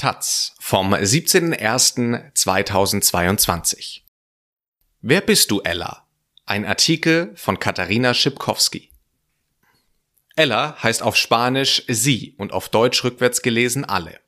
Taz vom 17.01.2022 Wer bist du, Ella? Ein Artikel von Katharina Schipkowski. Ella heißt auf Spanisch sie und auf Deutsch rückwärts gelesen alle.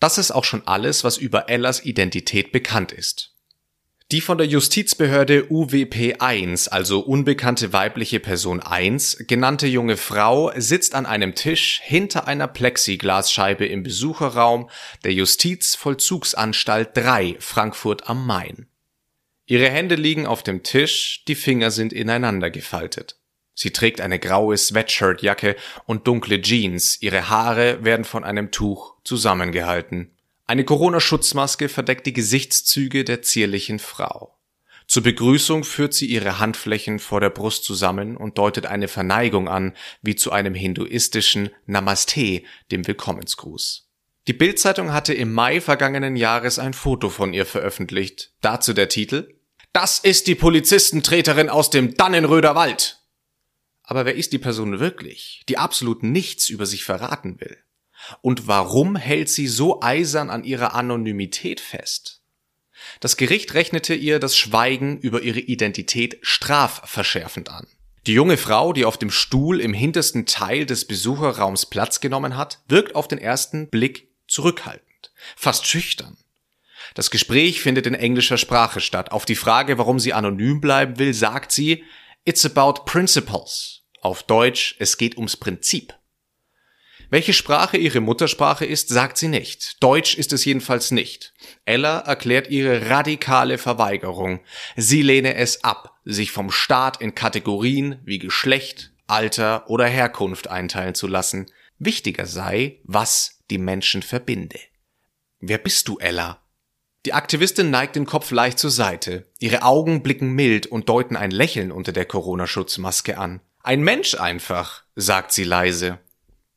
Das ist auch schon alles, was über Ellas Identität bekannt ist. Die von der Justizbehörde UWP 1, also unbekannte weibliche Person 1, genannte junge Frau sitzt an einem Tisch hinter einer Plexiglasscheibe im Besucherraum der Justizvollzugsanstalt 3 Frankfurt am Main. Ihre Hände liegen auf dem Tisch, die Finger sind ineinander gefaltet. Sie trägt eine graue Sweatshirtjacke und dunkle Jeans, ihre Haare werden von einem Tuch zusammengehalten. Eine Corona-Schutzmaske verdeckt die Gesichtszüge der zierlichen Frau. Zur Begrüßung führt sie ihre Handflächen vor der Brust zusammen und deutet eine Verneigung an, wie zu einem hinduistischen Namaste, dem Willkommensgruß. Die Bildzeitung hatte im Mai vergangenen Jahres ein Foto von ihr veröffentlicht. Dazu der Titel Das ist die Polizistentreterin aus dem Dannenröder Wald. Aber wer ist die Person wirklich, die absolut nichts über sich verraten will? Und warum hält sie so eisern an ihrer Anonymität fest? Das Gericht rechnete ihr das Schweigen über ihre Identität strafverschärfend an. Die junge Frau, die auf dem Stuhl im hintersten Teil des Besucherraums Platz genommen hat, wirkt auf den ersten Blick zurückhaltend, fast schüchtern. Das Gespräch findet in englischer Sprache statt. Auf die Frage, warum sie anonym bleiben will, sagt sie, It's about principles. Auf Deutsch, es geht ums Prinzip. Welche Sprache ihre Muttersprache ist, sagt sie nicht. Deutsch ist es jedenfalls nicht. Ella erklärt ihre radikale Verweigerung. Sie lehne es ab, sich vom Staat in Kategorien wie Geschlecht, Alter oder Herkunft einteilen zu lassen. Wichtiger sei, was die Menschen verbinde. Wer bist du, Ella? Die Aktivistin neigt den Kopf leicht zur Seite. Ihre Augen blicken mild und deuten ein Lächeln unter der Corona-Schutzmaske an. Ein Mensch einfach, sagt sie leise.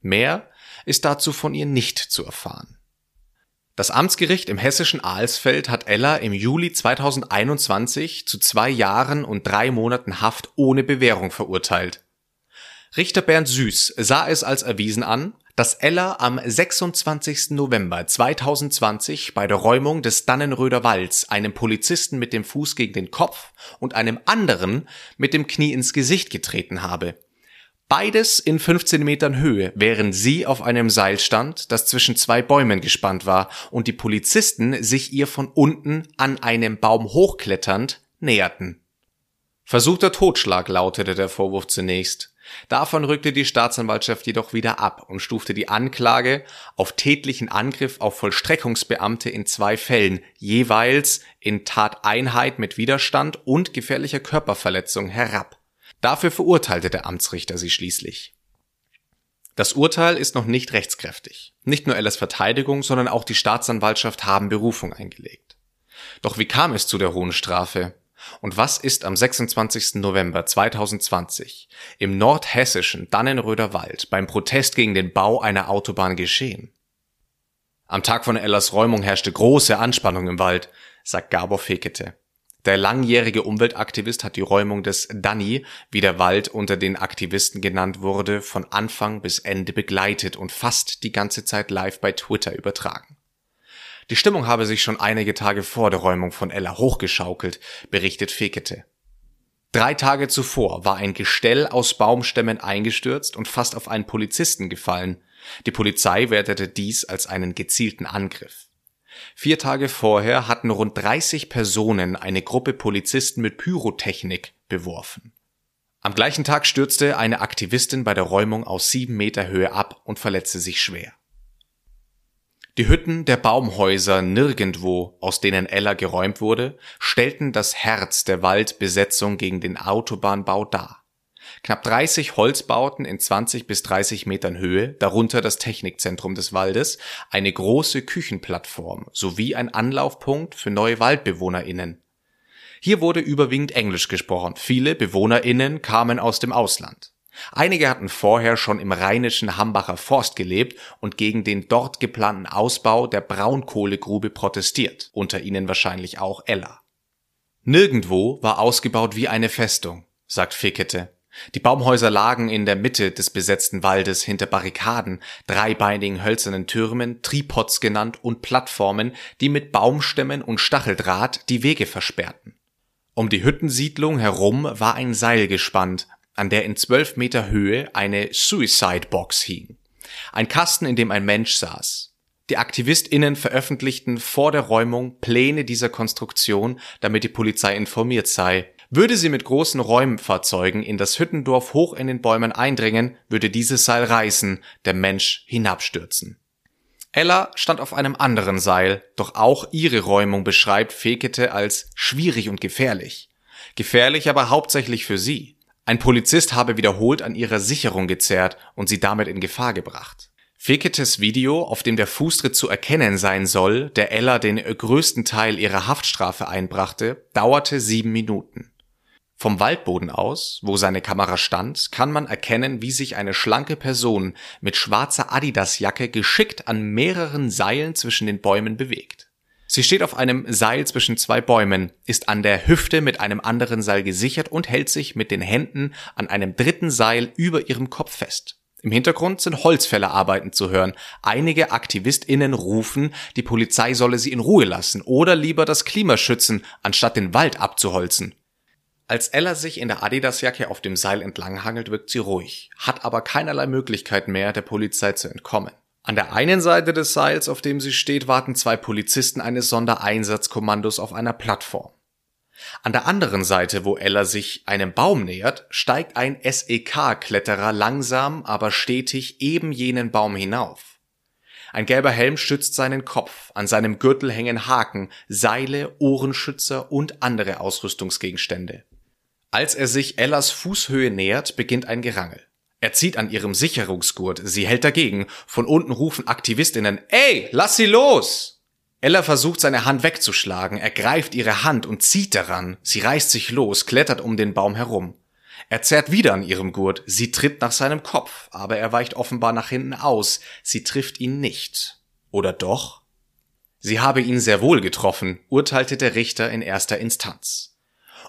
Mehr ist dazu von ihr nicht zu erfahren. Das Amtsgericht im hessischen Alsfeld hat Ella im Juli 2021 zu zwei Jahren und drei Monaten Haft ohne Bewährung verurteilt. Richter Bernd Süß sah es als erwiesen an, dass Ella am 26. November 2020 bei der Räumung des Dannenröder Walds einem Polizisten mit dem Fuß gegen den Kopf und einem anderen mit dem Knie ins Gesicht getreten habe. Beides in 15 Metern Höhe, während sie auf einem Seil stand, das zwischen zwei Bäumen gespannt war und die Polizisten sich ihr von unten an einem Baum hochkletternd näherten. Versuchter Totschlag lautete der Vorwurf zunächst. Davon rückte die Staatsanwaltschaft jedoch wieder ab und stufte die Anklage auf tätlichen Angriff auf Vollstreckungsbeamte in zwei Fällen, jeweils in Tateinheit mit Widerstand und gefährlicher Körperverletzung herab. Dafür verurteilte der Amtsrichter sie schließlich. Das Urteil ist noch nicht rechtskräftig. Nicht nur Ellas Verteidigung, sondern auch die Staatsanwaltschaft haben Berufung eingelegt. Doch wie kam es zu der hohen Strafe? Und was ist am 26. November 2020 im nordhessischen Dannenröder Wald beim Protest gegen den Bau einer Autobahn geschehen? Am Tag von Ellas Räumung herrschte große Anspannung im Wald, sagt Gabor Fekete. Der langjährige Umweltaktivist hat die Räumung des Danny, wie der Wald unter den Aktivisten genannt wurde, von Anfang bis Ende begleitet und fast die ganze Zeit live bei Twitter übertragen. Die Stimmung habe sich schon einige Tage vor der Räumung von Ella hochgeschaukelt, berichtet Fekete. Drei Tage zuvor war ein Gestell aus Baumstämmen eingestürzt und fast auf einen Polizisten gefallen. Die Polizei wertete dies als einen gezielten Angriff. Vier Tage vorher hatten rund 30 Personen eine Gruppe Polizisten mit Pyrotechnik beworfen. Am gleichen Tag stürzte eine Aktivistin bei der Räumung aus sieben Meter Höhe ab und verletzte sich schwer. Die Hütten der Baumhäuser nirgendwo, aus denen Ella geräumt wurde, stellten das Herz der Waldbesetzung gegen den Autobahnbau dar. Knapp 30 Holzbauten in 20 bis 30 Metern Höhe, darunter das Technikzentrum des Waldes, eine große Küchenplattform sowie ein Anlaufpunkt für neue WaldbewohnerInnen. Hier wurde überwiegend Englisch gesprochen. Viele BewohnerInnen kamen aus dem Ausland. Einige hatten vorher schon im rheinischen Hambacher Forst gelebt und gegen den dort geplanten Ausbau der Braunkohlegrube protestiert, unter ihnen wahrscheinlich auch Ella. Nirgendwo war ausgebaut wie eine Festung, sagt Fickete. Die Baumhäuser lagen in der Mitte des besetzten Waldes hinter Barrikaden, dreibeinigen hölzernen Türmen, Tripods genannt und Plattformen, die mit Baumstämmen und Stacheldraht die Wege versperrten. Um die Hüttensiedlung herum war ein Seil gespannt, an der in zwölf Meter Höhe eine Suicide Box hing. Ein Kasten, in dem ein Mensch saß. Die AktivistInnen veröffentlichten vor der Räumung Pläne dieser Konstruktion, damit die Polizei informiert sei. Würde sie mit großen Räumfahrzeugen in das Hüttendorf hoch in den Bäumen eindringen, würde dieses Seil reißen, der Mensch hinabstürzen. Ella stand auf einem anderen Seil, doch auch ihre Räumung beschreibt Fekete als schwierig und gefährlich. Gefährlich aber hauptsächlich für sie. Ein Polizist habe wiederholt an ihrer Sicherung gezerrt und sie damit in Gefahr gebracht. Feketes Video, auf dem der Fußtritt zu erkennen sein soll, der Ella den größten Teil ihrer Haftstrafe einbrachte, dauerte sieben Minuten. Vom Waldboden aus, wo seine Kamera stand, kann man erkennen, wie sich eine schlanke Person mit schwarzer Adidasjacke geschickt an mehreren Seilen zwischen den Bäumen bewegt. Sie steht auf einem Seil zwischen zwei Bäumen, ist an der Hüfte mit einem anderen Seil gesichert und hält sich mit den Händen an einem dritten Seil über ihrem Kopf fest. Im Hintergrund sind Holzfällerarbeiten zu hören. Einige AktivistInnen rufen, die Polizei solle sie in Ruhe lassen oder lieber das Klima schützen, anstatt den Wald abzuholzen. Als Ella sich in der Adidasjacke auf dem Seil entlanghangelt, wirkt sie ruhig, hat aber keinerlei Möglichkeit mehr, der Polizei zu entkommen. An der einen Seite des Seils, auf dem sie steht, warten zwei Polizisten eines Sondereinsatzkommandos auf einer Plattform. An der anderen Seite, wo Ella sich einem Baum nähert, steigt ein SEK-Kletterer langsam, aber stetig eben jenen Baum hinauf. Ein gelber Helm schützt seinen Kopf, an seinem Gürtel hängen Haken, Seile, Ohrenschützer und andere Ausrüstungsgegenstände. Als er sich Ellas Fußhöhe nähert, beginnt ein Gerangel. Er zieht an ihrem Sicherungsgurt, sie hält dagegen, von unten rufen Aktivistinnen, ey, lass sie los! Ella versucht seine Hand wegzuschlagen, er greift ihre Hand und zieht daran, sie reißt sich los, klettert um den Baum herum. Er zerrt wieder an ihrem Gurt, sie tritt nach seinem Kopf, aber er weicht offenbar nach hinten aus, sie trifft ihn nicht. Oder doch? Sie habe ihn sehr wohl getroffen, urteilte der Richter in erster Instanz.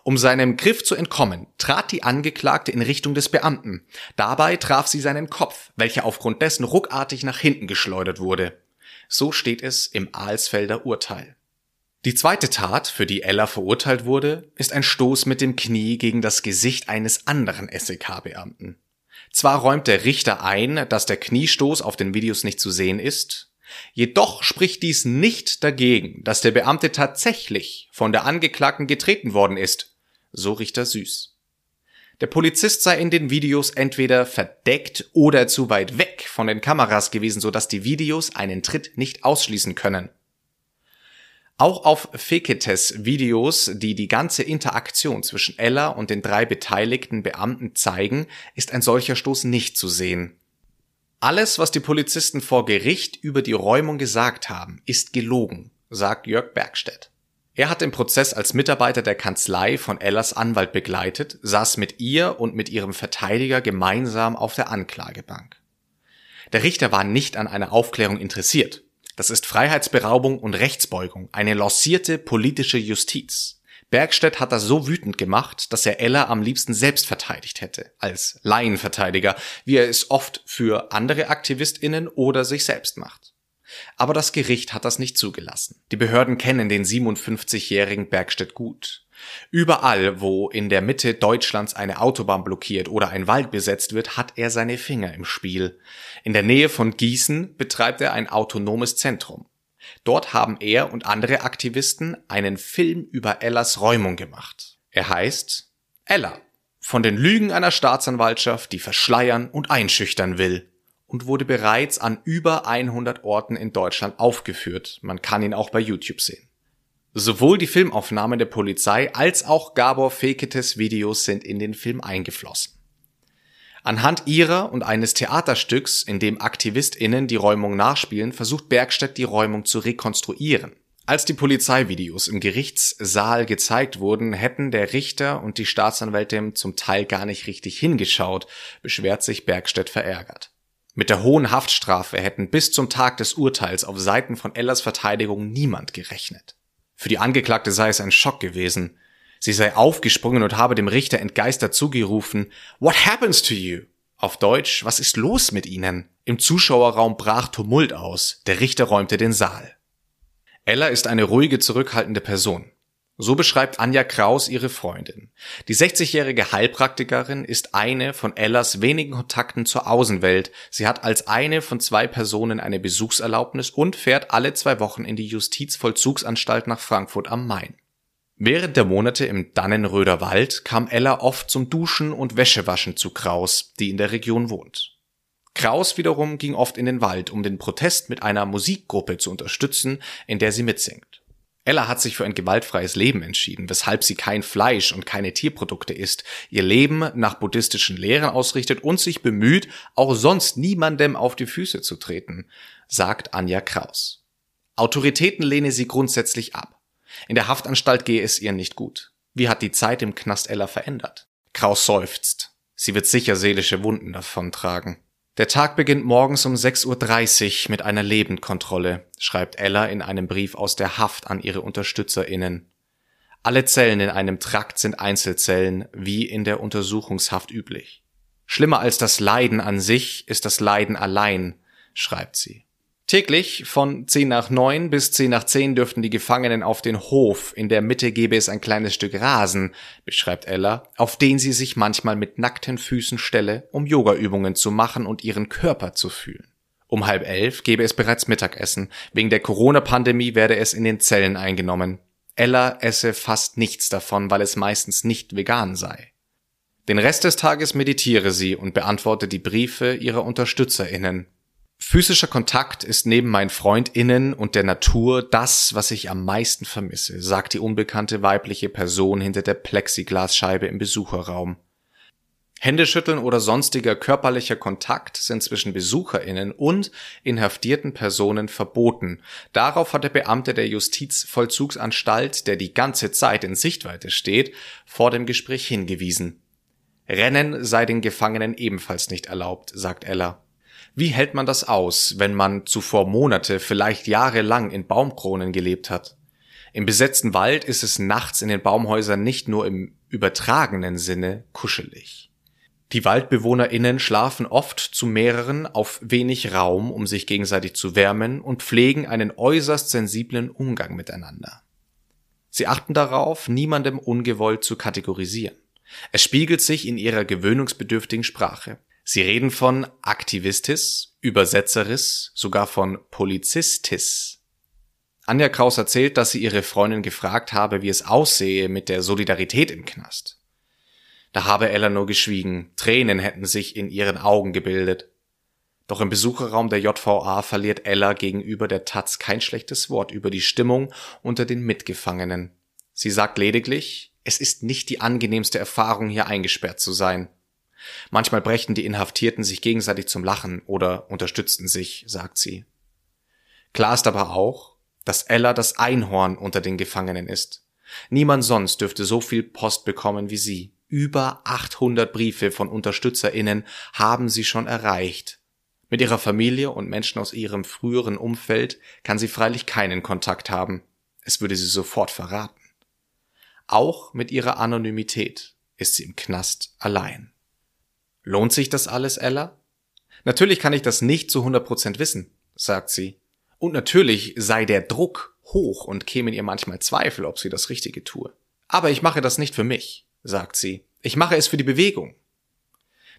Um seinem Griff zu entkommen, trat die Angeklagte in Richtung des Beamten. Dabei traf sie seinen Kopf, welcher aufgrund dessen ruckartig nach hinten geschleudert wurde. So steht es im Alsfelder Urteil. Die zweite Tat, für die Ella verurteilt wurde, ist ein Stoß mit dem Knie gegen das Gesicht eines anderen SEK-Beamten. Zwar räumt der Richter ein, dass der Kniestoß auf den Videos nicht zu sehen ist, jedoch spricht dies nicht dagegen, dass der Beamte tatsächlich von der Angeklagten getreten worden ist, so Richter Süß. Der Polizist sei in den Videos entweder verdeckt oder zu weit weg von den Kameras gewesen, sodass die Videos einen Tritt nicht ausschließen können. Auch auf Feketes Videos, die die ganze Interaktion zwischen Ella und den drei beteiligten Beamten zeigen, ist ein solcher Stoß nicht zu sehen. Alles, was die Polizisten vor Gericht über die Räumung gesagt haben, ist gelogen, sagt Jörg Bergstedt. Er hat den Prozess als Mitarbeiter der Kanzlei von Ellas Anwalt begleitet, saß mit ihr und mit ihrem Verteidiger gemeinsam auf der Anklagebank. Der Richter war nicht an einer Aufklärung interessiert. Das ist Freiheitsberaubung und Rechtsbeugung, eine lancierte politische Justiz. Bergstedt hat das so wütend gemacht, dass er Ella am liebsten selbst verteidigt hätte, als Laienverteidiger, wie er es oft für andere AktivistInnen oder sich selbst macht. Aber das Gericht hat das nicht zugelassen. Die Behörden kennen den 57-jährigen Bergstedt gut. Überall, wo in der Mitte Deutschlands eine Autobahn blockiert oder ein Wald besetzt wird, hat er seine Finger im Spiel. In der Nähe von Gießen betreibt er ein autonomes Zentrum. Dort haben er und andere Aktivisten einen Film über Ellas Räumung gemacht. Er heißt Ella. Von den Lügen einer Staatsanwaltschaft, die verschleiern und einschüchtern will und wurde bereits an über 100 Orten in Deutschland aufgeführt. Man kann ihn auch bei YouTube sehen. Sowohl die Filmaufnahmen der Polizei als auch Gabor Feketes Videos sind in den Film eingeflossen. Anhand ihrer und eines Theaterstücks, in dem AktivistInnen die Räumung nachspielen, versucht Bergstedt die Räumung zu rekonstruieren. Als die Polizeivideos im Gerichtssaal gezeigt wurden, hätten der Richter und die Staatsanwältin zum Teil gar nicht richtig hingeschaut, beschwert sich Bergstedt verärgert. Mit der hohen Haftstrafe hätten bis zum Tag des Urteils auf Seiten von Ellas Verteidigung niemand gerechnet. Für die Angeklagte sei es ein Schock gewesen. Sie sei aufgesprungen und habe dem Richter entgeistert zugerufen, What happens to you? Auf Deutsch, was ist los mit Ihnen? Im Zuschauerraum brach Tumult aus. Der Richter räumte den Saal. Ella ist eine ruhige, zurückhaltende Person. So beschreibt Anja Kraus ihre Freundin. Die 60-jährige Heilpraktikerin ist eine von Ellas wenigen Kontakten zur Außenwelt. Sie hat als eine von zwei Personen eine Besuchserlaubnis und fährt alle zwei Wochen in die Justizvollzugsanstalt nach Frankfurt am Main. Während der Monate im Dannenröder Wald kam Ella oft zum Duschen und Wäschewaschen zu Kraus, die in der Region wohnt. Kraus wiederum ging oft in den Wald, um den Protest mit einer Musikgruppe zu unterstützen, in der sie mitsingt. Ella hat sich für ein gewaltfreies Leben entschieden, weshalb sie kein Fleisch und keine Tierprodukte isst, ihr Leben nach buddhistischen Lehren ausrichtet und sich bemüht, auch sonst niemandem auf die Füße zu treten, sagt Anja Kraus. Autoritäten lehne sie grundsätzlich ab. In der Haftanstalt gehe es ihr nicht gut. Wie hat die Zeit im Knast Ella verändert? Kraus seufzt. Sie wird sicher seelische Wunden davontragen. Der Tag beginnt morgens um 6.30 Uhr mit einer Lebendkontrolle, schreibt Ella in einem Brief aus der Haft an ihre UnterstützerInnen. Alle Zellen in einem Trakt sind Einzelzellen, wie in der Untersuchungshaft üblich. Schlimmer als das Leiden an sich ist das Leiden allein, schreibt sie. Täglich von 10 nach 9 bis 10 nach 10 dürften die Gefangenen auf den Hof, in der Mitte gäbe es ein kleines Stück Rasen, beschreibt Ella, auf den sie sich manchmal mit nackten Füßen stelle, um Yogaübungen zu machen und ihren Körper zu fühlen. Um halb elf gäbe es bereits Mittagessen, wegen der Corona-Pandemie werde es in den Zellen eingenommen. Ella esse fast nichts davon, weil es meistens nicht vegan sei. Den Rest des Tages meditiere sie und beantworte die Briefe ihrer UnterstützerInnen, Physischer Kontakt ist neben meinen Freundinnen und der Natur das, was ich am meisten vermisse, sagt die unbekannte weibliche Person hinter der Plexiglasscheibe im Besucherraum. Händeschütteln oder sonstiger körperlicher Kontakt sind zwischen Besucherinnen und inhaftierten Personen verboten. Darauf hat der Beamte der Justizvollzugsanstalt, der die ganze Zeit in Sichtweite steht, vor dem Gespräch hingewiesen. Rennen sei den Gefangenen ebenfalls nicht erlaubt, sagt Ella. Wie hält man das aus, wenn man zuvor Monate, vielleicht jahrelang in Baumkronen gelebt hat? Im besetzten Wald ist es nachts in den Baumhäusern nicht nur im übertragenen Sinne kuschelig. Die WaldbewohnerInnen schlafen oft zu mehreren auf wenig Raum, um sich gegenseitig zu wärmen und pflegen einen äußerst sensiblen Umgang miteinander. Sie achten darauf, niemandem ungewollt zu kategorisieren. Es spiegelt sich in ihrer gewöhnungsbedürftigen Sprache. Sie reden von Aktivistis, Übersetzeris, sogar von Polizistis. Anja Kraus erzählt, dass sie ihre Freundin gefragt habe, wie es aussehe mit der Solidarität im Knast. Da habe Ella nur geschwiegen, Tränen hätten sich in ihren Augen gebildet. Doch im Besucherraum der JVA verliert Ella gegenüber der Taz kein schlechtes Wort über die Stimmung unter den Mitgefangenen. Sie sagt lediglich, es ist nicht die angenehmste Erfahrung, hier eingesperrt zu sein. Manchmal brächten die Inhaftierten sich gegenseitig zum Lachen oder unterstützten sich, sagt sie. Klar ist aber auch, dass Ella das Einhorn unter den Gefangenen ist. Niemand sonst dürfte so viel Post bekommen wie sie. Über 800 Briefe von UnterstützerInnen haben sie schon erreicht. Mit ihrer Familie und Menschen aus ihrem früheren Umfeld kann sie freilich keinen Kontakt haben. Es würde sie sofort verraten. Auch mit ihrer Anonymität ist sie im Knast allein. Lohnt sich das alles, Ella? Natürlich kann ich das nicht zu 100% wissen, sagt sie. Und natürlich sei der Druck hoch und kämen ihr manchmal Zweifel, ob sie das Richtige tue. Aber ich mache das nicht für mich, sagt sie. Ich mache es für die Bewegung.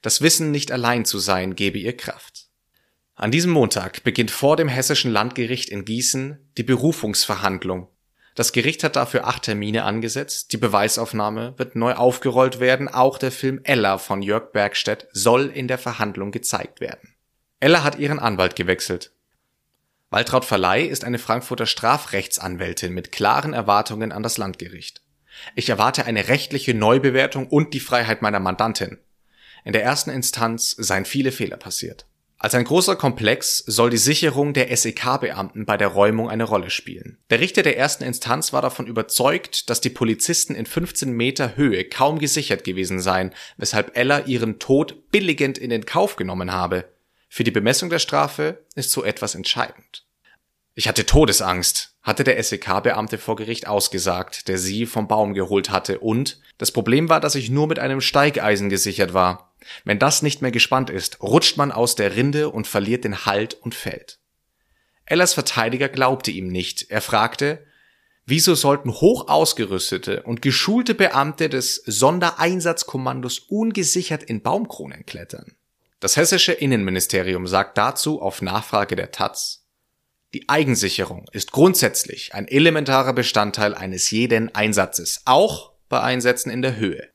Das Wissen, nicht allein zu sein, gebe ihr Kraft. An diesem Montag beginnt vor dem Hessischen Landgericht in Gießen die Berufungsverhandlung das Gericht hat dafür acht Termine angesetzt. Die Beweisaufnahme wird neu aufgerollt werden. Auch der Film Ella von Jörg Bergstedt soll in der Verhandlung gezeigt werden. Ella hat ihren Anwalt gewechselt. Waltraud Verleih ist eine Frankfurter Strafrechtsanwältin mit klaren Erwartungen an das Landgericht. Ich erwarte eine rechtliche Neubewertung und die Freiheit meiner Mandantin. In der ersten Instanz seien viele Fehler passiert. Als ein großer Komplex soll die Sicherung der SEK-Beamten bei der Räumung eine Rolle spielen. Der Richter der ersten Instanz war davon überzeugt, dass die Polizisten in 15 Meter Höhe kaum gesichert gewesen seien, weshalb Ella ihren Tod billigend in den Kauf genommen habe. Für die Bemessung der Strafe ist so etwas entscheidend. Ich hatte Todesangst, hatte der SEK-Beamte vor Gericht ausgesagt, der sie vom Baum geholt hatte und das Problem war, dass ich nur mit einem Steigeisen gesichert war. Wenn das nicht mehr gespannt ist, rutscht man aus der Rinde und verliert den Halt und fällt. Ellers Verteidiger glaubte ihm nicht. Er fragte, wieso sollten hoch ausgerüstete und geschulte Beamte des Sondereinsatzkommandos ungesichert in Baumkronen klettern? Das hessische Innenministerium sagt dazu auf Nachfrage der Taz, die Eigensicherung ist grundsätzlich ein elementarer Bestandteil eines jeden Einsatzes, auch bei Einsätzen in der Höhe.